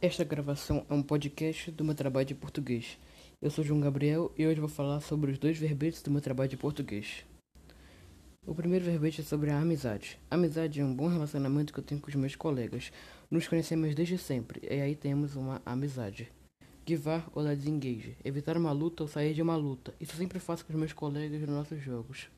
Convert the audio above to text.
Esta gravação é um podcast do meu trabalho de português. Eu sou João Gabriel e hoje vou falar sobre os dois verbetes do meu trabalho de português. O primeiro verbete é sobre a amizade. A amizade é um bom relacionamento que eu tenho com os meus colegas. Nos conhecemos desde sempre, e aí temos uma amizade. Givar ou desengage. Evitar uma luta ou sair de uma luta. Isso sempre faço com os meus colegas nos nossos jogos.